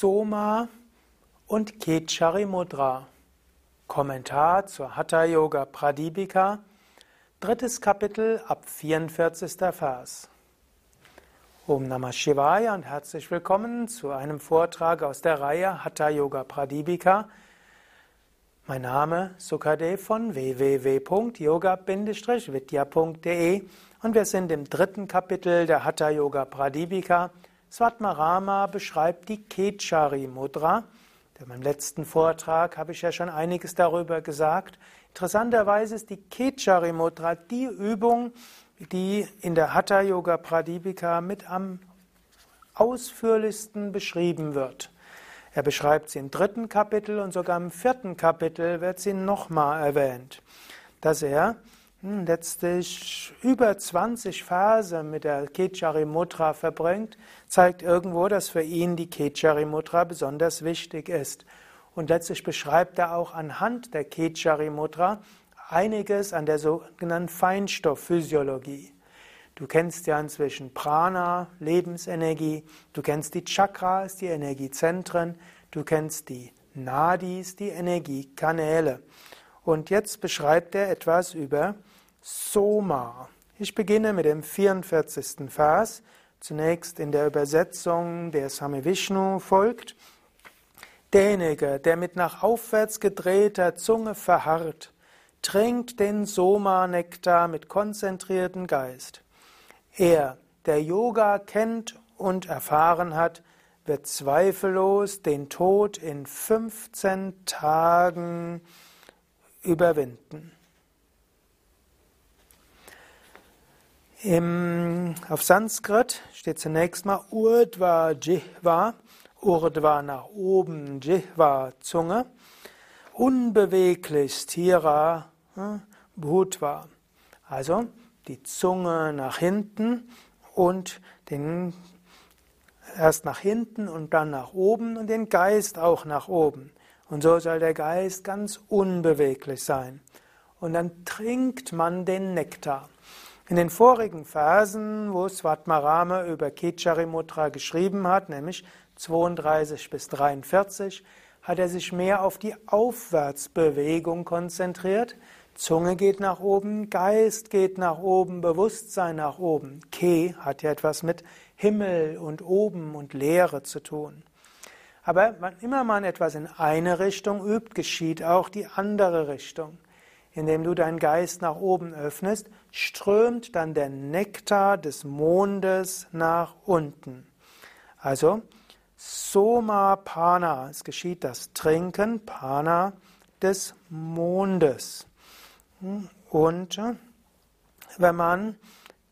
Soma und Kechari Mudra. Kommentar zur Hatha Yoga Pradipika, drittes Kapitel ab 44. Vers. Om Namah Shivaya und herzlich willkommen zu einem Vortrag aus der Reihe Hatha Yoga Pradipika. Mein Name Sukadev von www.yoga-vidya.de und wir sind im dritten Kapitel der Hatha Yoga Pradipika Svatmarama beschreibt die Kechari Mudra. In meinem letzten Vortrag habe ich ja schon einiges darüber gesagt. Interessanterweise ist die Kechari Mudra die Übung, die in der Hatha Yoga Pradipika mit am ausführlichsten beschrieben wird. Er beschreibt sie im dritten Kapitel und sogar im vierten Kapitel wird sie nochmal erwähnt, dass er letztlich über 20 Verse mit der Kechari Mudra verbringt, zeigt irgendwo, dass für ihn die Kechari Mudra besonders wichtig ist. Und letztlich beschreibt er auch anhand der Kechari Mudra einiges an der sogenannten Feinstoffphysiologie. Du kennst ja inzwischen Prana, Lebensenergie, du kennst die Chakras, die Energiezentren, du kennst die Nadis, die Energiekanäle. Und jetzt beschreibt er etwas über Soma. Ich beginne mit dem 44. Vers, zunächst in der Übersetzung der Same Vishnu folgt. Derjenige, der mit nach aufwärts gedrehter Zunge verharrt, trinkt den Soma-Nektar mit konzentriertem Geist. Er, der Yoga kennt und erfahren hat, wird zweifellos den Tod in 15 Tagen überwinden. Im, auf Sanskrit steht zunächst mal Urdhva Jihva, Urdhva nach oben, Jihva Zunge, unbeweglich Stira hm, Bhutva. Also die Zunge nach hinten und den erst nach hinten und dann nach oben und den Geist auch nach oben. Und so soll der Geist ganz unbeweglich sein. Und dann trinkt man den Nektar. In den vorigen Versen, wo Svatmarama über Kecharimutra geschrieben hat, nämlich 32 bis 43, hat er sich mehr auf die Aufwärtsbewegung konzentriert. Zunge geht nach oben, Geist geht nach oben, Bewusstsein nach oben. Ke hat ja etwas mit Himmel und oben und Leere zu tun. Aber wann immer man etwas in eine Richtung übt, geschieht auch die andere Richtung. Indem du deinen Geist nach oben öffnest, strömt dann der Nektar des Mondes nach unten. Also Soma Pana, es geschieht das Trinken, Pana des Mondes. Und wenn man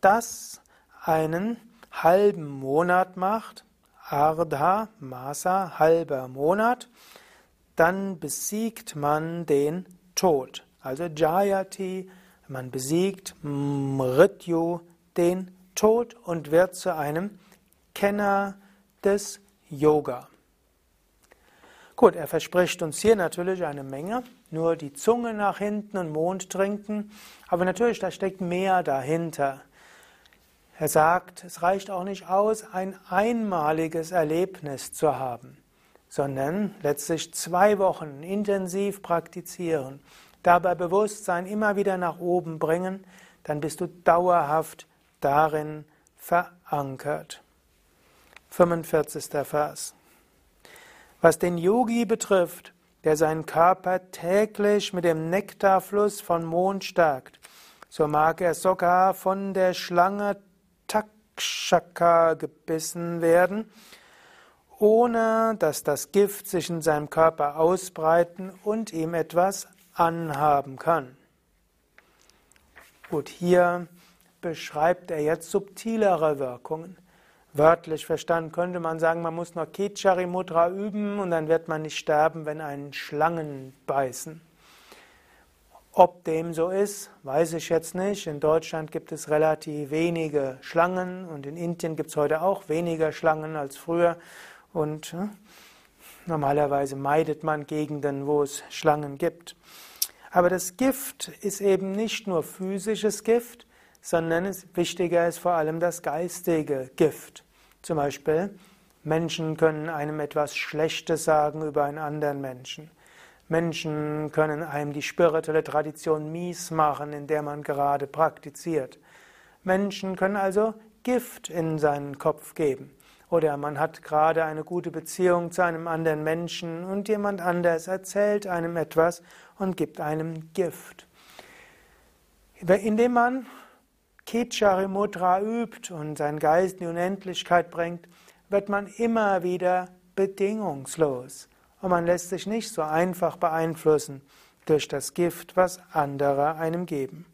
das einen halben Monat macht, Ardha Masa, halber Monat, dann besiegt man den Tod. Also Jayati, man besiegt Mrityu, den Tod und wird zu einem Kenner des Yoga. Gut, er verspricht uns hier natürlich eine Menge, nur die Zunge nach hinten und Mond trinken, aber natürlich, da steckt mehr dahinter. Er sagt, es reicht auch nicht aus, ein einmaliges Erlebnis zu haben, sondern letztlich zwei Wochen intensiv praktizieren dabei Bewusstsein immer wieder nach oben bringen, dann bist du dauerhaft darin verankert. 45. Vers. Was den Yogi betrifft, der seinen Körper täglich mit dem Nektarfluss von Mond stärkt, so mag er sogar von der Schlange Takshaka gebissen werden, ohne dass das Gift sich in seinem Körper ausbreiten und ihm etwas anhaben kann. Gut, hier beschreibt er jetzt subtilere Wirkungen. Wörtlich verstanden könnte man sagen, man muss noch Kechari Mudra üben und dann wird man nicht sterben, wenn einen Schlangen beißen. Ob dem so ist, weiß ich jetzt nicht. In Deutschland gibt es relativ wenige Schlangen und in Indien gibt es heute auch weniger Schlangen als früher. Und hm, normalerweise meidet man Gegenden, wo es Schlangen gibt. Aber das Gift ist eben nicht nur physisches Gift, sondern es, wichtiger ist vor allem das geistige Gift. Zum Beispiel Menschen können einem etwas Schlechtes sagen über einen anderen Menschen. Menschen können einem die spirituelle Tradition mies machen, in der man gerade praktiziert. Menschen können also Gift in seinen Kopf geben. Oder man hat gerade eine gute Beziehung zu einem anderen Menschen und jemand anders erzählt einem etwas und gibt einem Gift. Indem man Kichari Mudra übt und seinen Geist in die Unendlichkeit bringt, wird man immer wieder bedingungslos. Und man lässt sich nicht so einfach beeinflussen durch das Gift, was andere einem geben.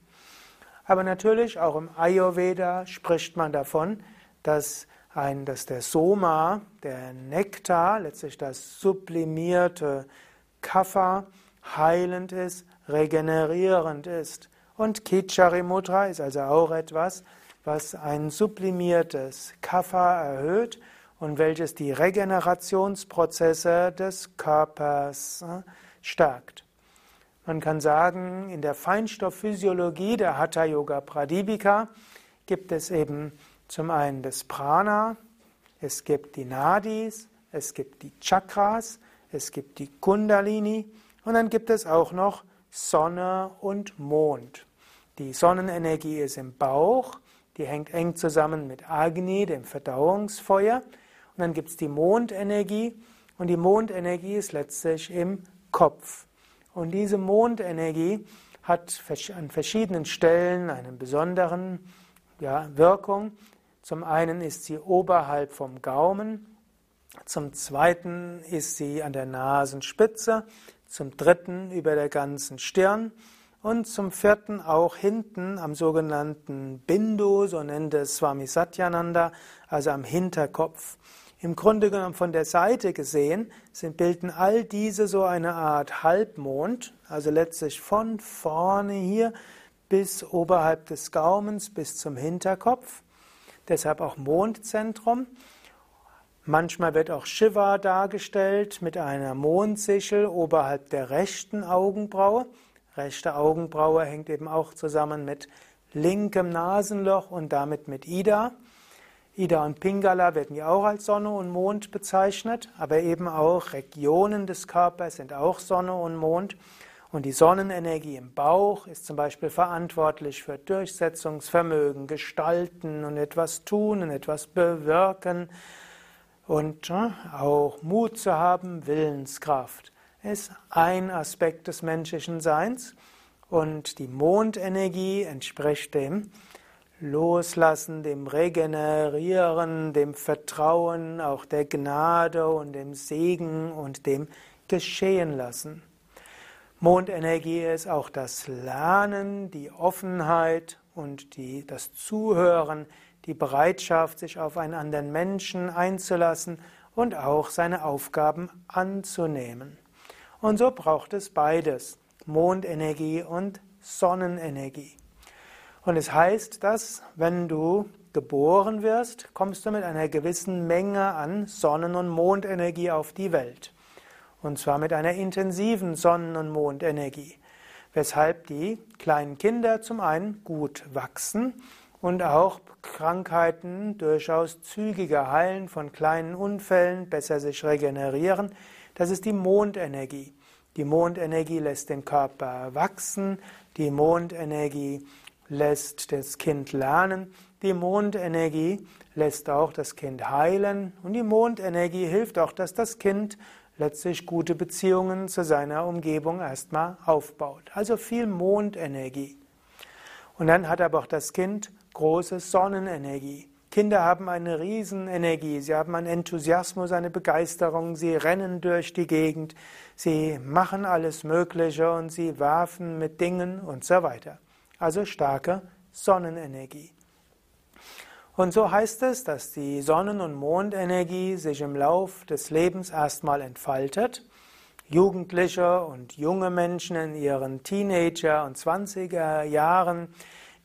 Aber natürlich, auch im Ayurveda spricht man davon, dass, ein, dass der Soma, der Nektar, letztlich das sublimierte Kapha, heilend ist, regenerierend ist. Und Kichari Mudra ist also auch etwas, was ein sublimiertes Kapha erhöht und welches die Regenerationsprozesse des Körpers äh, stärkt. Man kann sagen, in der Feinstoffphysiologie der Hatha Yoga Pradipika gibt es eben zum einen das Prana, es gibt die Nadis, es gibt die Chakras, es gibt die Kundalini und dann gibt es auch noch Sonne und Mond. Die Sonnenenergie ist im Bauch, die hängt eng zusammen mit Agni, dem Verdauungsfeuer. Und dann gibt es die Mondenergie und die Mondenergie ist letztlich im Kopf. Und diese Mondenergie hat an verschiedenen Stellen eine besondere ja, Wirkung. Zum einen ist sie oberhalb vom Gaumen, zum zweiten ist sie an der Nasenspitze, zum dritten über der ganzen Stirn und zum vierten auch hinten am sogenannten Bindu, so nennt es Swami Satyananda, also am Hinterkopf. Im Grunde genommen von der Seite gesehen sind, bilden all diese so eine Art Halbmond, also letztlich von vorne hier bis oberhalb des Gaumens bis zum Hinterkopf. Deshalb auch Mondzentrum. Manchmal wird auch Shiva dargestellt mit einer Mondsichel oberhalb der rechten Augenbraue. Rechte Augenbraue hängt eben auch zusammen mit linkem Nasenloch und damit mit Ida. Ida und Pingala werden ja auch als Sonne und Mond bezeichnet, aber eben auch Regionen des Körpers sind auch Sonne und Mond. Und die Sonnenenergie im Bauch ist zum Beispiel verantwortlich für Durchsetzungsvermögen, Gestalten und etwas tun und etwas bewirken und äh, auch Mut zu haben, Willenskraft. Ist ein Aspekt des menschlichen Seins und die Mondenergie entspricht dem Loslassen, dem Regenerieren, dem Vertrauen, auch der Gnade und dem Segen und dem Geschehen lassen. Mondenergie ist auch das Lernen, die Offenheit und die, das Zuhören, die Bereitschaft, sich auf einen anderen Menschen einzulassen und auch seine Aufgaben anzunehmen. Und so braucht es beides, Mondenergie und Sonnenenergie. Und es heißt, dass wenn du geboren wirst, kommst du mit einer gewissen Menge an Sonnen- und Mondenergie auf die Welt. Und zwar mit einer intensiven Sonnen- und Mondenergie. Weshalb die kleinen Kinder zum einen gut wachsen und auch Krankheiten durchaus zügiger heilen, von kleinen Unfällen besser sich regenerieren. Das ist die Mondenergie. Die Mondenergie lässt den Körper wachsen, die Mondenergie lässt das Kind lernen, die Mondenergie lässt auch das Kind heilen und die Mondenergie hilft auch, dass das Kind letztlich gute Beziehungen zu seiner Umgebung erstmal aufbaut. Also viel Mondenergie. Und dann hat aber auch das Kind große Sonnenenergie. Kinder haben eine Riesenenergie, sie haben einen Enthusiasmus, eine Begeisterung, sie rennen durch die Gegend, sie machen alles Mögliche und sie werfen mit Dingen und so weiter also starke Sonnenenergie. Und so heißt es, dass die Sonnen- und Mondenergie sich im Lauf des Lebens erstmal entfaltet. Jugendliche und junge Menschen in ihren Teenager- und 20er Jahren,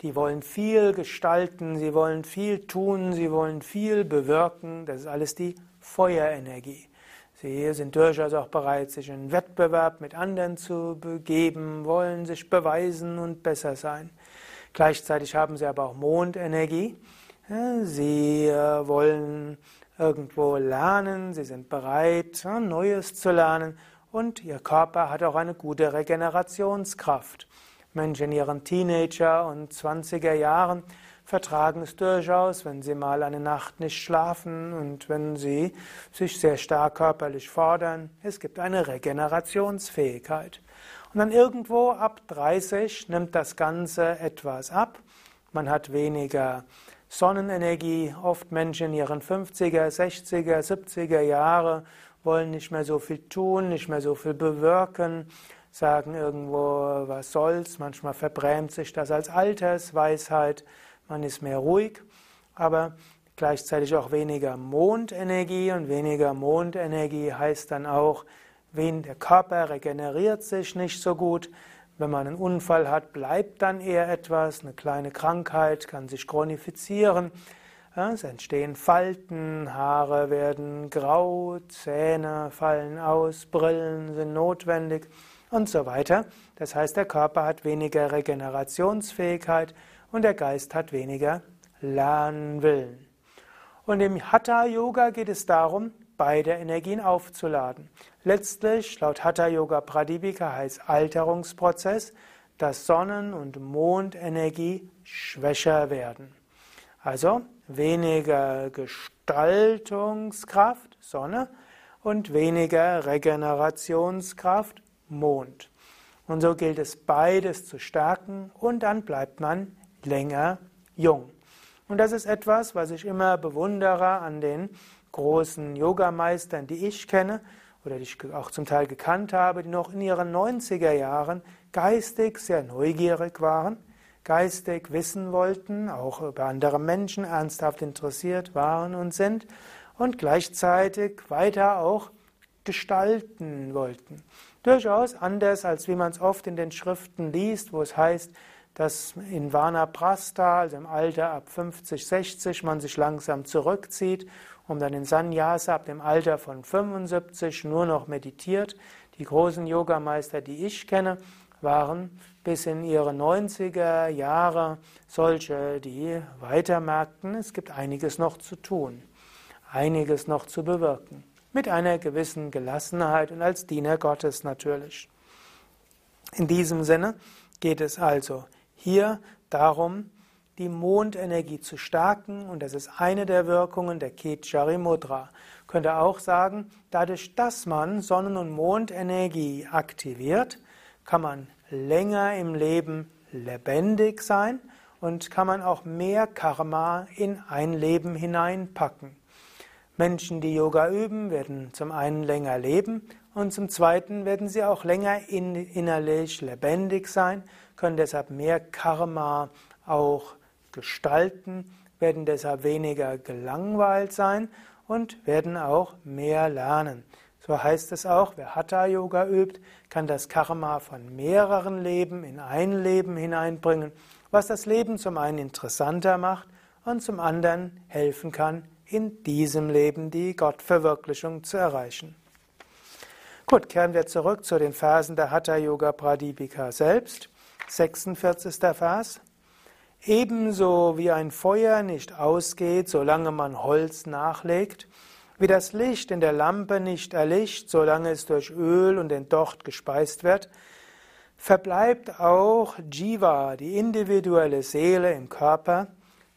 die wollen viel gestalten, sie wollen viel tun, sie wollen viel bewirken. Das ist alles die Feuerenergie. Sie sind durchaus auch bereit, sich in Wettbewerb mit anderen zu begeben, wollen sich beweisen und besser sein. Gleichzeitig haben sie aber auch Mondenergie. Sie äh, wollen irgendwo lernen, sie sind bereit, Neues zu lernen und ihr Körper hat auch eine gute Regenerationskraft. Menschen in ihren Teenager- und 20er Jahren vertragen es durchaus, wenn sie mal eine Nacht nicht schlafen und wenn sie sich sehr stark körperlich fordern. Es gibt eine Regenerationsfähigkeit. Und dann irgendwo ab 30 nimmt das Ganze etwas ab. Man hat weniger Sonnenenergie. Oft Menschen in ihren 50er, 60er, 70er Jahre wollen nicht mehr so viel tun, nicht mehr so viel bewirken, sagen irgendwo, was soll's. Manchmal verbrämt sich das als Altersweisheit. Man ist mehr ruhig, aber gleichzeitig auch weniger Mondenergie und weniger Mondenergie heißt dann auch, der Körper regeneriert sich nicht so gut. Wenn man einen Unfall hat, bleibt dann eher etwas. Eine kleine Krankheit kann sich chronifizieren. Es entstehen Falten, Haare werden grau, Zähne fallen aus, Brillen sind notwendig und so weiter. Das heißt, der Körper hat weniger Regenerationsfähigkeit und der Geist hat weniger Lernwillen. Und im Hatha Yoga geht es darum, beide Energien aufzuladen. Letztlich, laut Hatha Yoga Pradipika heißt Alterungsprozess, dass Sonnen- und Mondenergie schwächer werden. Also weniger Gestaltungskraft, Sonne, und weniger Regenerationskraft, Mond. Und so gilt es beides zu stärken und dann bleibt man länger jung. Und das ist etwas, was ich immer bewundere an den großen Yogameistern, die ich kenne oder die ich auch zum Teil gekannt habe, die noch in ihren 90er Jahren geistig sehr neugierig waren, geistig wissen wollten, auch über andere Menschen ernsthaft interessiert waren und sind und gleichzeitig weiter auch gestalten wollten. Durchaus anders, als wie man es oft in den Schriften liest, wo es heißt, dass in Vanaprastha, also im Alter ab 50, 60, man sich langsam zurückzieht um dann in Sannyasa ab dem Alter von 75 nur noch meditiert. Die großen Yogameister, die ich kenne, waren bis in ihre 90er Jahre solche, die weiter merkten, es gibt einiges noch zu tun, einiges noch zu bewirken. Mit einer gewissen Gelassenheit und als Diener Gottes natürlich. In diesem Sinne geht es also hier darum, die Mondenergie zu stärken und das ist eine der Wirkungen der Ketchari Mudra. Könnte auch sagen, dadurch, dass man Sonnen- und Mondenergie aktiviert, kann man länger im Leben lebendig sein und kann man auch mehr Karma in ein Leben hineinpacken. Menschen, die Yoga üben, werden zum einen länger leben und zum zweiten werden sie auch länger innerlich lebendig sein, können deshalb mehr Karma auch gestalten, werden deshalb weniger gelangweilt sein und werden auch mehr lernen. So heißt es auch, wer Hatha Yoga übt, kann das Karma von mehreren Leben in ein Leben hineinbringen, was das Leben zum einen interessanter macht und zum anderen helfen kann, in diesem Leben die Gottverwirklichung zu erreichen. Gut, kehren wir zurück zu den Versen der Hatha Yoga Pradipika selbst. 46. Vers. Ebenso wie ein Feuer nicht ausgeht, solange man Holz nachlegt, wie das Licht in der Lampe nicht erlischt, solange es durch Öl und den Docht gespeist wird, verbleibt auch Jiva, die individuelle Seele im Körper,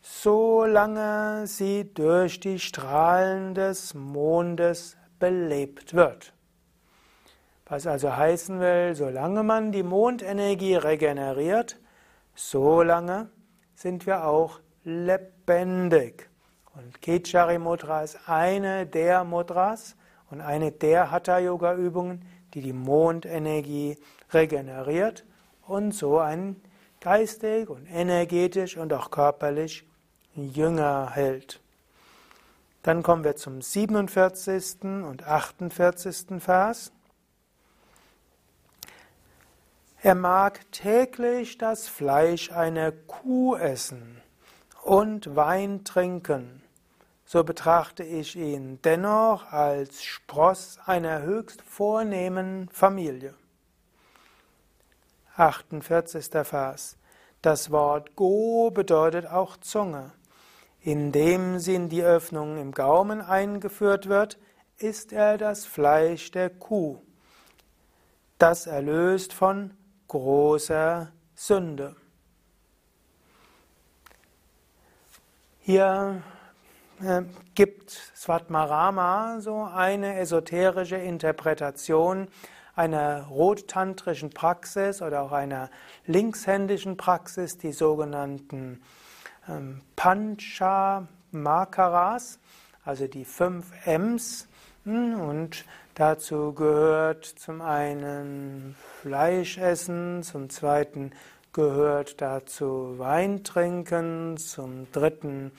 solange sie durch die Strahlen des Mondes belebt wird. Was also heißen will, solange man die Mondenergie regeneriert, solange sind wir auch lebendig. Und Kechari Mudra ist eine der Mudras und eine der Hatha Yoga Übungen, die die Mondenergie regeneriert und so einen geistig und energetisch und auch körperlich jünger hält. Dann kommen wir zum 47. und 48. Vers. Er mag täglich das Fleisch einer Kuh essen und Wein trinken, so betrachte ich ihn dennoch als Spross einer höchst vornehmen Familie. 48. Vers. Das Wort Go bedeutet auch Zunge. Indem sie in die Öffnung im Gaumen eingeführt wird, ist er das Fleisch der Kuh, das erlöst von großer Sünde. Hier äh, gibt Svatmarama so eine esoterische Interpretation einer rottantrischen Praxis oder auch einer linkshändischen Praxis, die sogenannten ähm, Pancha Makaras, also die fünf Ms. Hm, und dazu gehört zum einen Fleisch essen, zum zweiten gehört dazu Wein trinken, zum dritten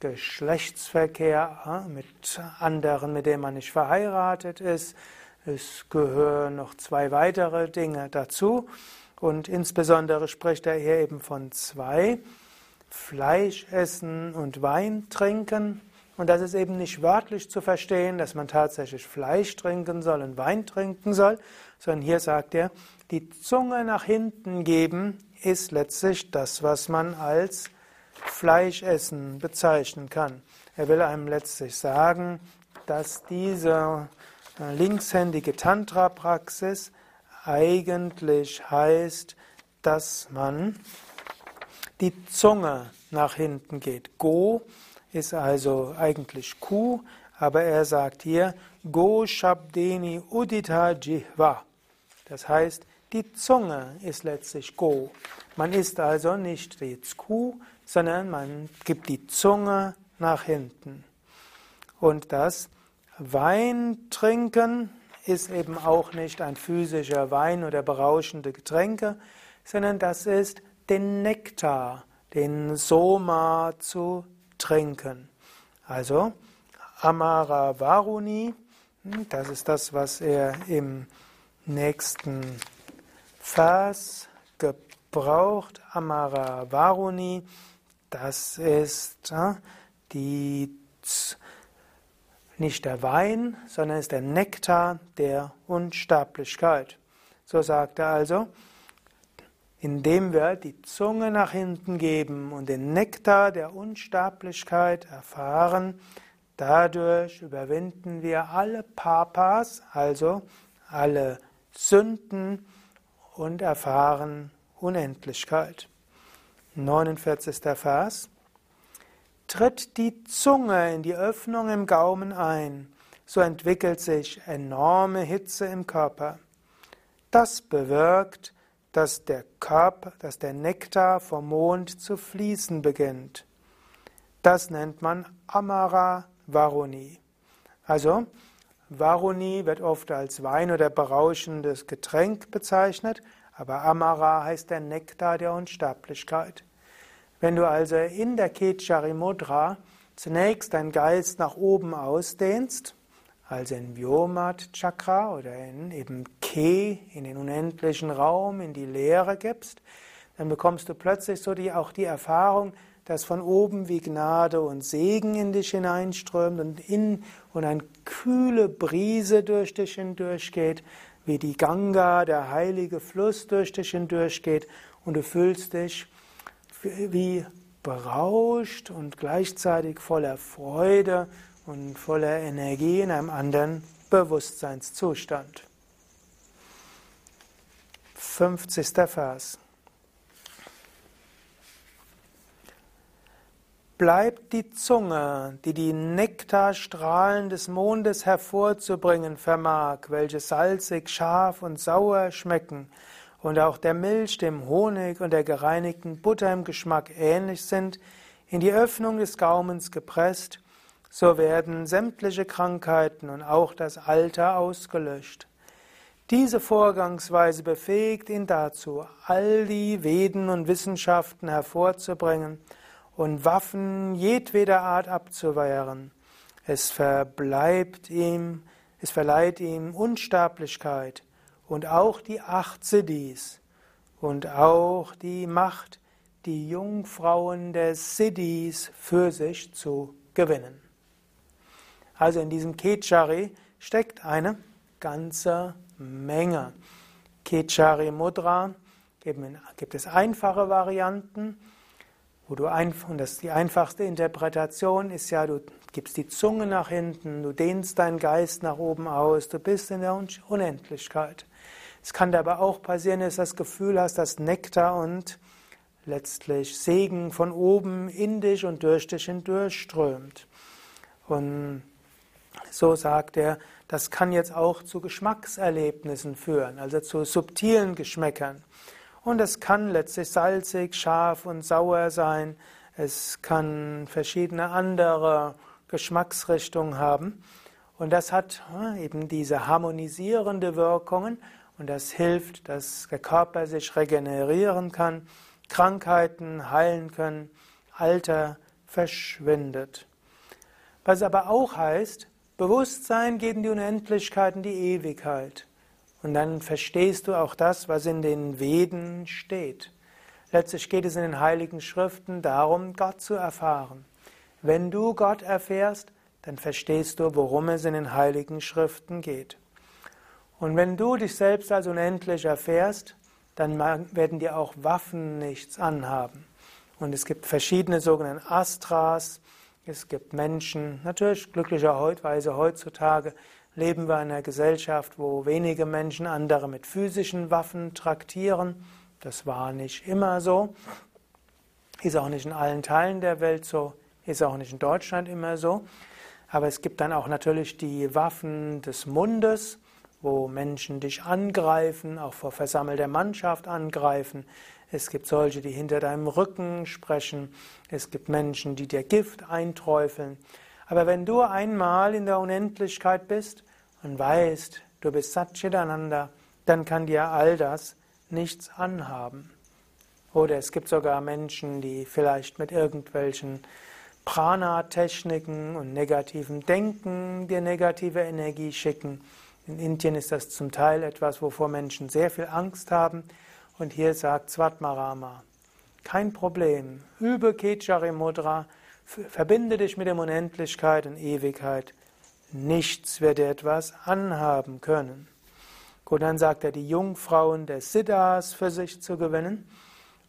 Geschlechtsverkehr mit anderen, mit denen man nicht verheiratet ist. Es gehören noch zwei weitere Dinge dazu. Und insbesondere spricht er hier eben von zwei. Fleisch essen und Wein trinken. Und das ist eben nicht wörtlich zu verstehen, dass man tatsächlich Fleisch trinken soll und Wein trinken soll, sondern hier sagt er, die Zunge nach hinten geben ist letztlich das, was man als Fleischessen bezeichnen kann. Er will einem letztlich sagen, dass diese äh, linkshändige Tantra-Praxis eigentlich heißt, dass man die Zunge nach hinten geht. Go ist also eigentlich Kuh, aber er sagt hier Go Shabdeni Udita Jihva. Das heißt, die Zunge ist letztlich Go. Man isst also nicht jetzt Kuh, sondern man gibt die Zunge nach hinten. Und das Wein trinken ist eben auch nicht ein physischer Wein oder berauschende Getränke, sondern das ist den Nektar, den Soma zu trinken. Also Amara Varuni, hm, das ist das, was er im nächsten Vers gebraucht. Amara Varuni, das ist die, nicht der Wein, sondern ist der Nektar der Unsterblichkeit. So sagt er also, indem wir die Zunge nach hinten geben und den Nektar der Unsterblichkeit erfahren, dadurch überwinden wir alle Papas, also alle Sünden und erfahren Unendlichkeit. 49. Vers. Tritt die Zunge in die Öffnung im Gaumen ein, so entwickelt sich enorme Hitze im Körper. Das bewirkt, dass der Körper, dass der Nektar vom Mond zu fließen beginnt. Das nennt man Amara Varuni. Also, Varuni wird oft als Wein oder berauschendes Getränk bezeichnet, aber Amara heißt der Nektar der Unsterblichkeit. Wenn du also in der Kechari Mudra zunächst deinen Geist nach oben ausdehnst, also in Vyomat Chakra oder in eben Ke, in den unendlichen Raum, in die Leere gibst, dann bekommst du plötzlich so die, auch die Erfahrung, dass von oben wie Gnade und Segen in dich hineinströmt und, in, und eine kühle Brise durch dich hindurchgeht, wie die Ganga, der heilige Fluss durch dich hindurchgeht und du fühlst dich wie berauscht und gleichzeitig voller Freude und voller Energie in einem anderen Bewusstseinszustand. 50. Vers. Bleibt die Zunge, die die Nektarstrahlen des Mondes hervorzubringen vermag, welche salzig, scharf und sauer schmecken, und auch der Milch, dem Honig und der gereinigten Butter im Geschmack ähnlich sind, in die Öffnung des Gaumens gepresst, so werden sämtliche Krankheiten und auch das Alter ausgelöscht. Diese Vorgangsweise befähigt ihn dazu, all die Veden und Wissenschaften hervorzubringen, und Waffen jedweder Art abzuwehren. Es verbleibt ihm, es verleiht ihm Unsterblichkeit und auch die acht Siddhis und auch die Macht, die Jungfrauen der Siddhis für sich zu gewinnen. Also in diesem Kechari steckt eine ganze Menge. Kechari Mudra gibt es einfache Varianten wo du einfach, und das die einfachste Interpretation ist ja, du gibst die Zunge nach hinten, du dehnst deinen Geist nach oben aus, du bist in der Unendlichkeit. Es kann dir aber auch passieren, dass du das Gefühl hast, dass Nektar und letztlich Segen von oben in dich und durch dich hindurch strömt. Und so sagt er, das kann jetzt auch zu Geschmackserlebnissen führen, also zu subtilen Geschmäckern. Und es kann letztlich salzig, scharf und sauer sein. Es kann verschiedene andere Geschmacksrichtungen haben. Und das hat eben diese harmonisierende Wirkungen und das hilft, dass der Körper sich regenerieren kann, Krankheiten heilen können, Alter verschwindet. Was aber auch heißt, Bewusstsein geht in die Unendlichkeit, in die Ewigkeit. Und dann verstehst du auch das, was in den Veden steht. Letztlich geht es in den heiligen Schriften darum, Gott zu erfahren. Wenn du Gott erfährst, dann verstehst du, worum es in den heiligen Schriften geht. Und wenn du dich selbst als unendlich erfährst, dann werden dir auch Waffen nichts anhaben. Und es gibt verschiedene sogenannte Astras, es gibt Menschen, natürlich glücklicherweise heutzutage leben wir in einer Gesellschaft, wo wenige Menschen andere mit physischen Waffen traktieren. Das war nicht immer so. Ist auch nicht in allen Teilen der Welt so. Ist auch nicht in Deutschland immer so. Aber es gibt dann auch natürlich die Waffen des Mundes, wo Menschen dich angreifen, auch vor versammelter Mannschaft angreifen. Es gibt solche, die hinter deinem Rücken sprechen. Es gibt Menschen, die dir Gift einträufeln. Aber wenn du einmal in der Unendlichkeit bist und weißt, du bist Satchitananda, dann kann dir all das nichts anhaben. Oder es gibt sogar Menschen, die vielleicht mit irgendwelchen Prana-Techniken und negativem Denken dir negative Energie schicken. In Indien ist das zum Teil etwas, wovor Menschen sehr viel Angst haben. Und hier sagt Svatmarama, kein Problem, übe Kechari Mudra, Verbinde dich mit der Unendlichkeit und Ewigkeit. Nichts wird dir etwas anhaben können. Gut, dann sagt er, die Jungfrauen der Siddhas für sich zu gewinnen.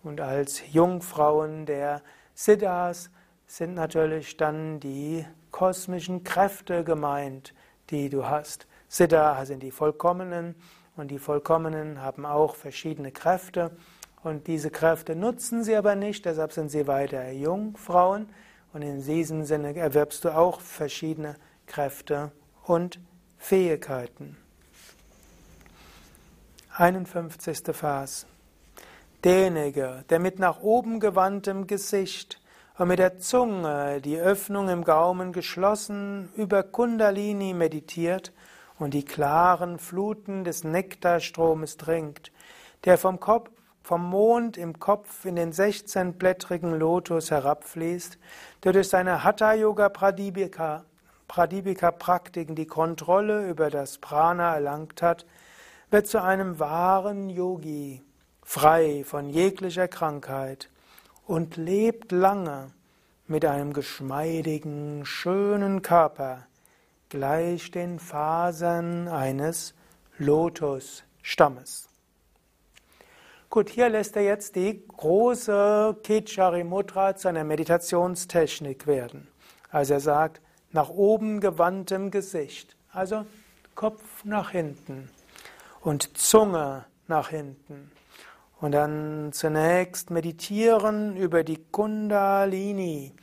Und als Jungfrauen der Siddhas sind natürlich dann die kosmischen Kräfte gemeint, die du hast. Siddha sind die Vollkommenen und die Vollkommenen haben auch verschiedene Kräfte und diese Kräfte nutzen sie aber nicht, deshalb sind sie weiter Jungfrauen. Und in diesem Sinne erwerbst du auch verschiedene Kräfte und Fähigkeiten. 51. Vers. Derjenige, der mit nach oben gewandtem Gesicht und mit der Zunge die Öffnung im Gaumen geschlossen über Kundalini meditiert und die klaren Fluten des Nektarstromes trinkt, der vom Kopf vom Mond im Kopf in den 16-blättrigen Lotus herabfließt, der durch seine Hatha-Yoga Pradipika, Pradipika-Praktiken die Kontrolle über das Prana erlangt hat, wird zu einem wahren Yogi, frei von jeglicher Krankheit und lebt lange mit einem geschmeidigen, schönen Körper, gleich den Fasern eines Lotusstammes. Gut, hier lässt er jetzt die große Kechari Mudra zu einer Meditationstechnik werden. Also er sagt, nach oben gewandtem Gesicht, also Kopf nach hinten und Zunge nach hinten. Und dann zunächst meditieren über die Kundalini,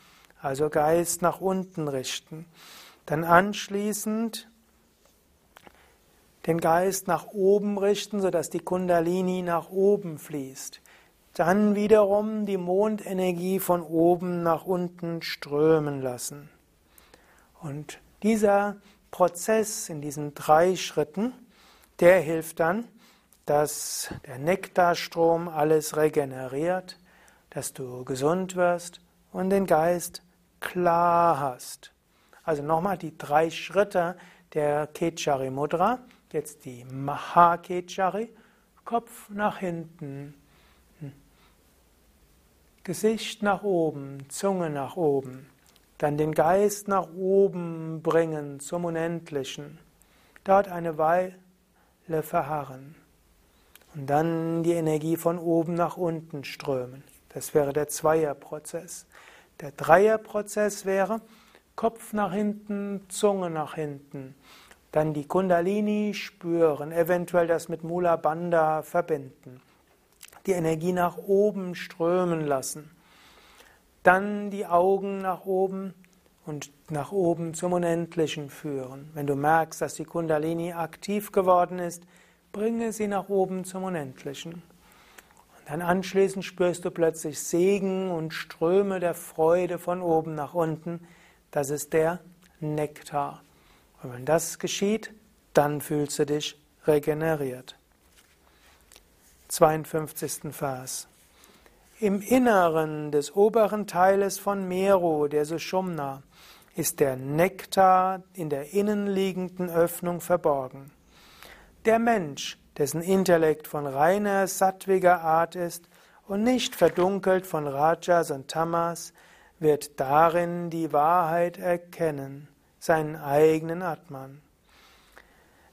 also Geist nach unten richten. Dann anschließend den Geist nach oben richten, sodass die Kundalini nach oben fließt. Dann wiederum die Mondenergie von oben nach unten strömen lassen. Und dieser Prozess in diesen drei Schritten, der hilft dann, dass der Nektarstrom alles regeneriert, dass du gesund wirst und den Geist klar hast. Also nochmal die drei Schritte der Kechari Mudra. Jetzt die Mahakechari, Kopf nach hinten, Gesicht nach oben, Zunge nach oben. Dann den Geist nach oben bringen zum Unendlichen. Dort eine Weile verharren. Und dann die Energie von oben nach unten strömen. Das wäre der Zweierprozess. Der Dreierprozess wäre Kopf nach hinten, Zunge nach hinten. Dann die Kundalini spüren, eventuell das mit Mula Bandha verbinden. Die Energie nach oben strömen lassen. Dann die Augen nach oben und nach oben zum Unendlichen führen. Wenn du merkst, dass die Kundalini aktiv geworden ist, bringe sie nach oben zum Unendlichen. Und dann anschließend spürst du plötzlich Segen und Ströme der Freude von oben nach unten. Das ist der Nektar. Und wenn das geschieht, dann fühlst du dich regeneriert. 52. Vers. Im Inneren des oberen Teiles von Meru, der Sushumna, ist der Nektar in der innenliegenden Öffnung verborgen. Der Mensch, dessen Intellekt von reiner sattwiger Art ist und nicht verdunkelt von Rajas und Tamas, wird darin die Wahrheit erkennen seinen eigenen Atman.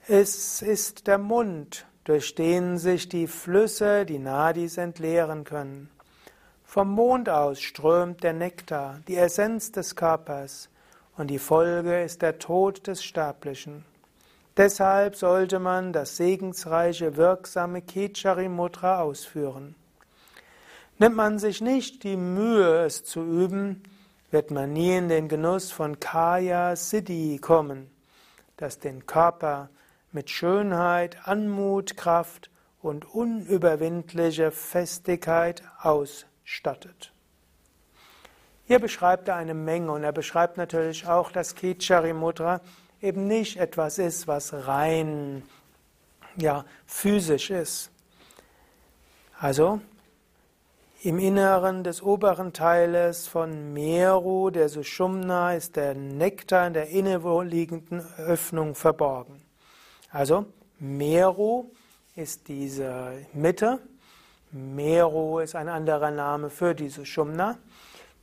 Es ist der Mund, durch den sich die Flüsse, die Nadis entleeren können. Vom Mond aus strömt der Nektar, die Essenz des Körpers, und die Folge ist der Tod des Sterblichen. Deshalb sollte man das segensreiche, wirksame Kichari Mudra ausführen. Nimmt man sich nicht die Mühe, es zu üben, wird man nie in den Genuss von Kaya Siddhi kommen, das den Körper mit Schönheit, Anmut, Kraft und unüberwindlicher Festigkeit ausstattet. Hier beschreibt er eine Menge und er beschreibt natürlich auch, dass Kichari Mudra eben nicht etwas ist, was rein ja, physisch ist. Also im Inneren des oberen Teiles von Meru, der Sushumna, ist der Nektar in der innenliegenden Öffnung verborgen. Also Meru ist diese Mitte. Meru ist ein anderer Name für die Sushumna.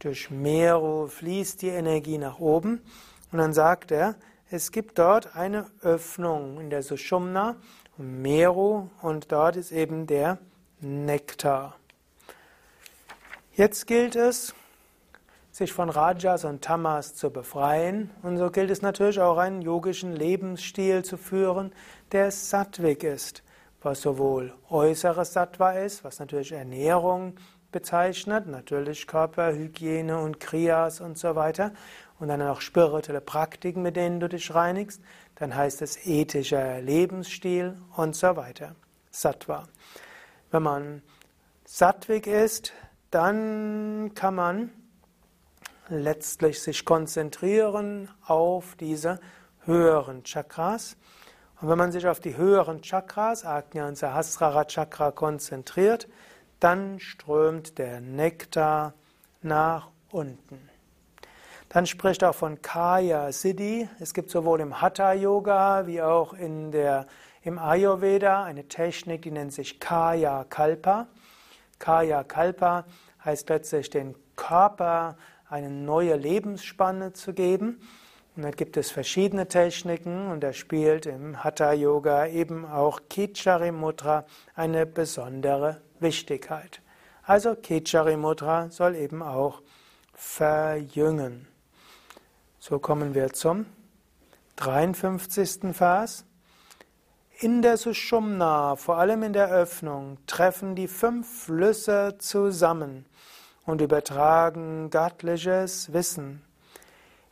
Durch Meru fließt die Energie nach oben. Und dann sagt er, es gibt dort eine Öffnung in der Sushumna, Meru, und dort ist eben der Nektar. Jetzt gilt es, sich von Rajas und Tamas zu befreien. Und so gilt es natürlich auch, einen yogischen Lebensstil zu führen, der sattvik ist, was sowohl äußeres Sattva ist, was natürlich Ernährung bezeichnet, natürlich Körperhygiene und Kriyas und so weiter, und dann auch spirituelle Praktiken, mit denen du dich reinigst, dann heißt es ethischer Lebensstil und so weiter. Sattva. Wenn man sattvik ist, dann kann man letztlich sich konzentrieren auf diese höheren Chakras. Und wenn man sich auf die höheren Chakras, Agnya und Sahasrara Chakra, konzentriert, dann strömt der Nektar nach unten. Dann spricht auch von Kaya Siddhi. Es gibt sowohl im Hatha Yoga wie auch in der, im Ayurveda eine Technik, die nennt sich Kaya Kalpa. Kaya Kalpa heißt letztlich den Körper eine neue Lebensspanne zu geben. Und da gibt es verschiedene Techniken und da spielt im Hatha Yoga eben auch Kichari Mudra eine besondere Wichtigkeit. Also Kichari Mudra soll eben auch verjüngen. So kommen wir zum 53. Vers. In der Sushumna, vor allem in der Öffnung, treffen die fünf Flüsse zusammen und übertragen göttliches Wissen.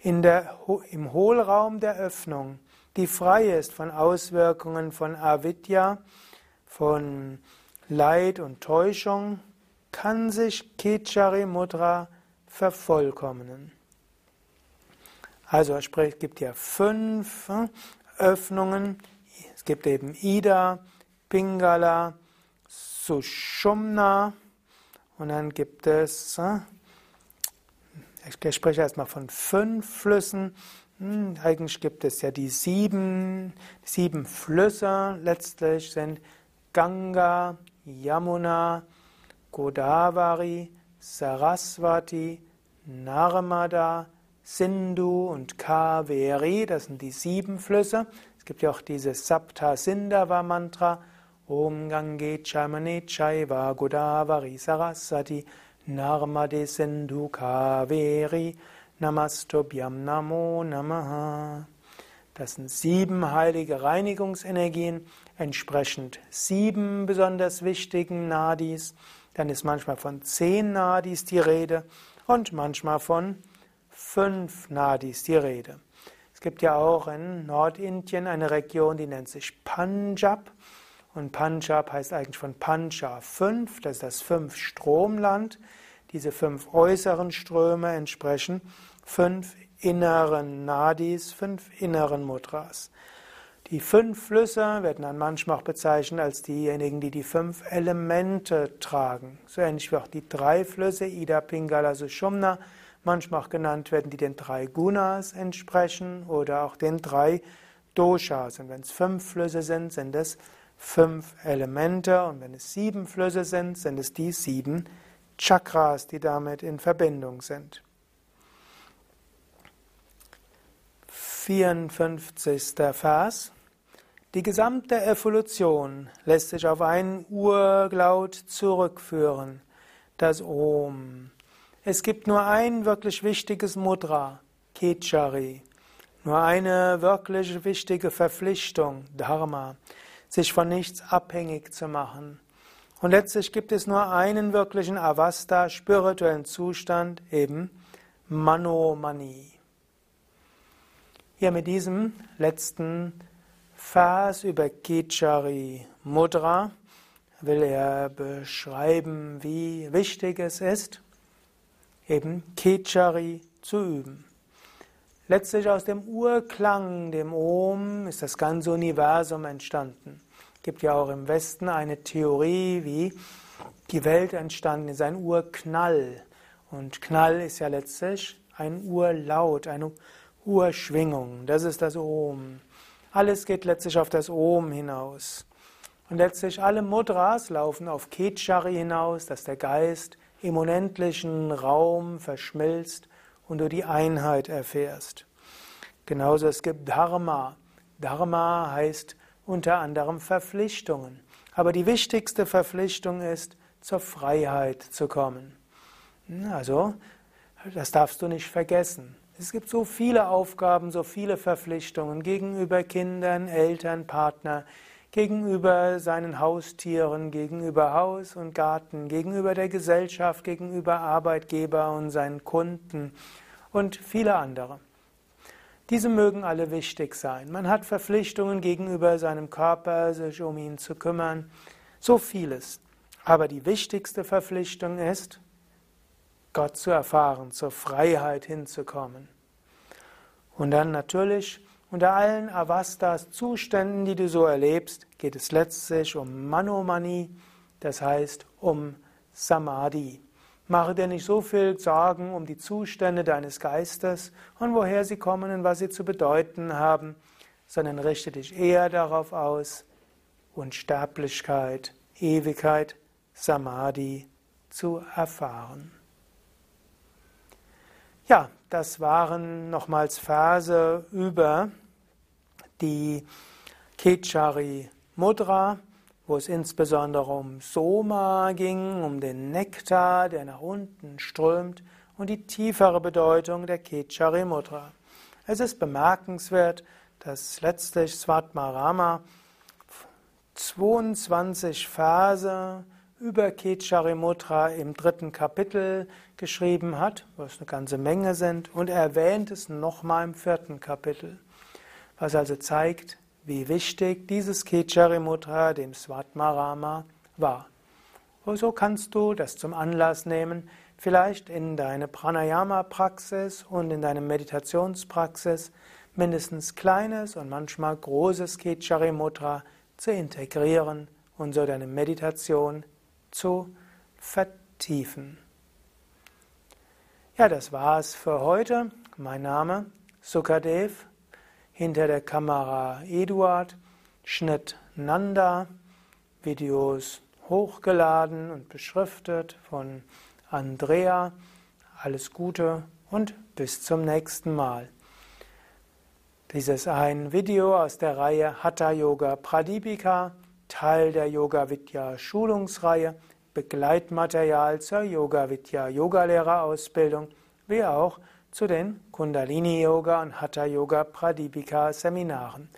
In der, Im Hohlraum der Öffnung, die frei ist von Auswirkungen von Avidya, von Leid und Täuschung, kann sich Kichari Mudra vervollkommnen. Also es gibt ja fünf hm, Öffnungen es gibt eben Ida, Pingala, Sushumna und dann gibt es, äh, ich spreche erstmal von fünf Flüssen. Hm, eigentlich gibt es ja die sieben, sieben Flüsse. Letztlich sind Ganga, Yamuna, Godavari, Saraswati, Narmada, Sindhu und Kaveri. Das sind die sieben Flüsse. Es gibt ja auch dieses Sapta Sindhava Mantra. Om Gange Chamane Chaiva Godavari Sarasati Narmade Sindhu Kaveri Namastobhyam Namo Namaha. Das sind sieben heilige Reinigungsenergien, entsprechend sieben besonders wichtigen Nadis. Dann ist manchmal von zehn Nadis die Rede und manchmal von fünf Nadis die Rede. Es gibt ja auch in Nordindien eine Region, die nennt sich Punjab. Und Punjab heißt eigentlich von Pancha fünf, das ist das Fünf-Stromland. Diese fünf äußeren Ströme entsprechen fünf inneren Nadis, fünf inneren Mudras. Die fünf Flüsse werden dann manchmal auch bezeichnet als diejenigen, die die fünf Elemente tragen. So ähnlich wie auch die drei Flüsse, Ida, Pingala, Sushumna, manchmal auch genannt werden, die den drei Gunas entsprechen oder auch den drei Doshas. Und wenn es fünf Flüsse sind, sind es fünf Elemente. Und wenn es sieben Flüsse sind, sind es die sieben Chakras, die damit in Verbindung sind. 54. Vers. Die gesamte Evolution lässt sich auf einen Urglaut zurückführen, das Om. Es gibt nur ein wirklich wichtiges Mudra, Kechari, nur eine wirklich wichtige Verpflichtung, Dharma, sich von nichts abhängig zu machen. Und letztlich gibt es nur einen wirklichen Avasta, spirituellen Zustand, eben Manomani. Hier mit diesem letzten Vers über Kichari Mudra will er beschreiben, wie wichtig es ist, eben Kichari zu üben. Letztlich aus dem Urklang, dem Om, ist das ganze Universum entstanden. Es gibt ja auch im Westen eine Theorie, wie die Welt entstanden ist, ein Urknall. Und Knall ist ja letztlich ein Urlaut, eine Urschwingung. Das ist das Om. Alles geht letztlich auf das Om hinaus. Und letztlich alle Mudras laufen auf Kechari hinaus, dass der Geist im unendlichen Raum verschmilzt und du die Einheit erfährst. Genauso es gibt Dharma. Dharma heißt unter anderem Verpflichtungen. Aber die wichtigste Verpflichtung ist, zur Freiheit zu kommen. Also, das darfst du nicht vergessen. Es gibt so viele Aufgaben, so viele Verpflichtungen gegenüber Kindern, Eltern, Partner, gegenüber seinen Haustieren, gegenüber Haus und Garten, gegenüber der Gesellschaft, gegenüber Arbeitgeber und seinen Kunden und viele andere. Diese mögen alle wichtig sein. Man hat Verpflichtungen gegenüber seinem Körper, sich um ihn zu kümmern, so vieles. Aber die wichtigste Verpflichtung ist, Gott zu erfahren, zur Freiheit hinzukommen. Und dann natürlich unter allen Avastas Zuständen, die du so erlebst, geht es letztlich um Manomani, das heißt um Samadhi. Mache dir nicht so viel Sorgen um die Zustände deines Geistes und woher sie kommen und was sie zu bedeuten haben, sondern richte dich eher darauf aus, Unsterblichkeit, Ewigkeit, Samadhi zu erfahren. Ja, das waren nochmals Verse über die Kechari Mudra, wo es insbesondere um Soma ging, um den Nektar, der nach unten strömt, und die tiefere Bedeutung der Kechari Mudra. Es ist bemerkenswert, dass letztlich Svatmarama 22 Verse über Kecharimutra im dritten Kapitel geschrieben hat, was eine ganze Menge sind, und er erwähnt es nochmal im vierten Kapitel, was also zeigt, wie wichtig dieses Kecharimutra dem Svatmarama war. Und so kannst du das zum Anlass nehmen, vielleicht in deine Pranayama-Praxis und in deine Meditationspraxis mindestens kleines und manchmal großes Kecharimutra zu integrieren und so deine Meditation zu vertiefen. Ja, das war's für heute. Mein Name Sukadev, hinter der Kamera Eduard, Schnitt Nanda, Videos hochgeladen und beschriftet von Andrea. Alles Gute und bis zum nächsten Mal. Dieses ein Video aus der Reihe Hatha Yoga Pradipika. Teil der Yoga Vidya Schulungsreihe. Begleitmaterial zur Yoga Vidya Yogalehrerausbildung, wie auch zu den Kundalini Yoga und Hatha Yoga Pradipika Seminaren.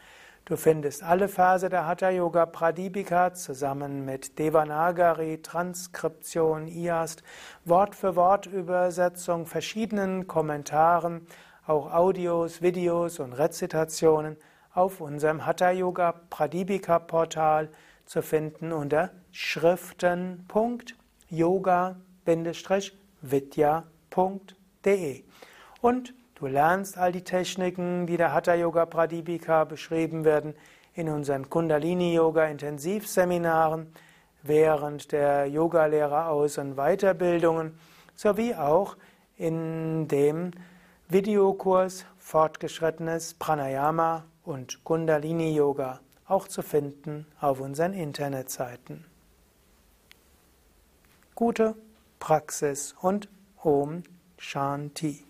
Du findest alle Verse der Hatha Yoga Pradipika zusammen mit Devanagari, Transkription, IAST, Wort für Wort Übersetzung, verschiedenen Kommentaren, auch Audios, Videos und Rezitationen auf unserem Hatha Yoga Pradipika Portal zu finden unter schriften.yoga-vidya.de. Und du lernst all die Techniken, die der Hatha Yoga Pradipika beschrieben werden, in unseren Kundalini Yoga Intensivseminaren, während der Yogalehreraus- und Weiterbildungen, sowie auch in dem Videokurs Fortgeschrittenes Pranayama und Kundalini Yoga, auch zu finden auf unseren Internetseiten. Gute Praxis und Om Shanti.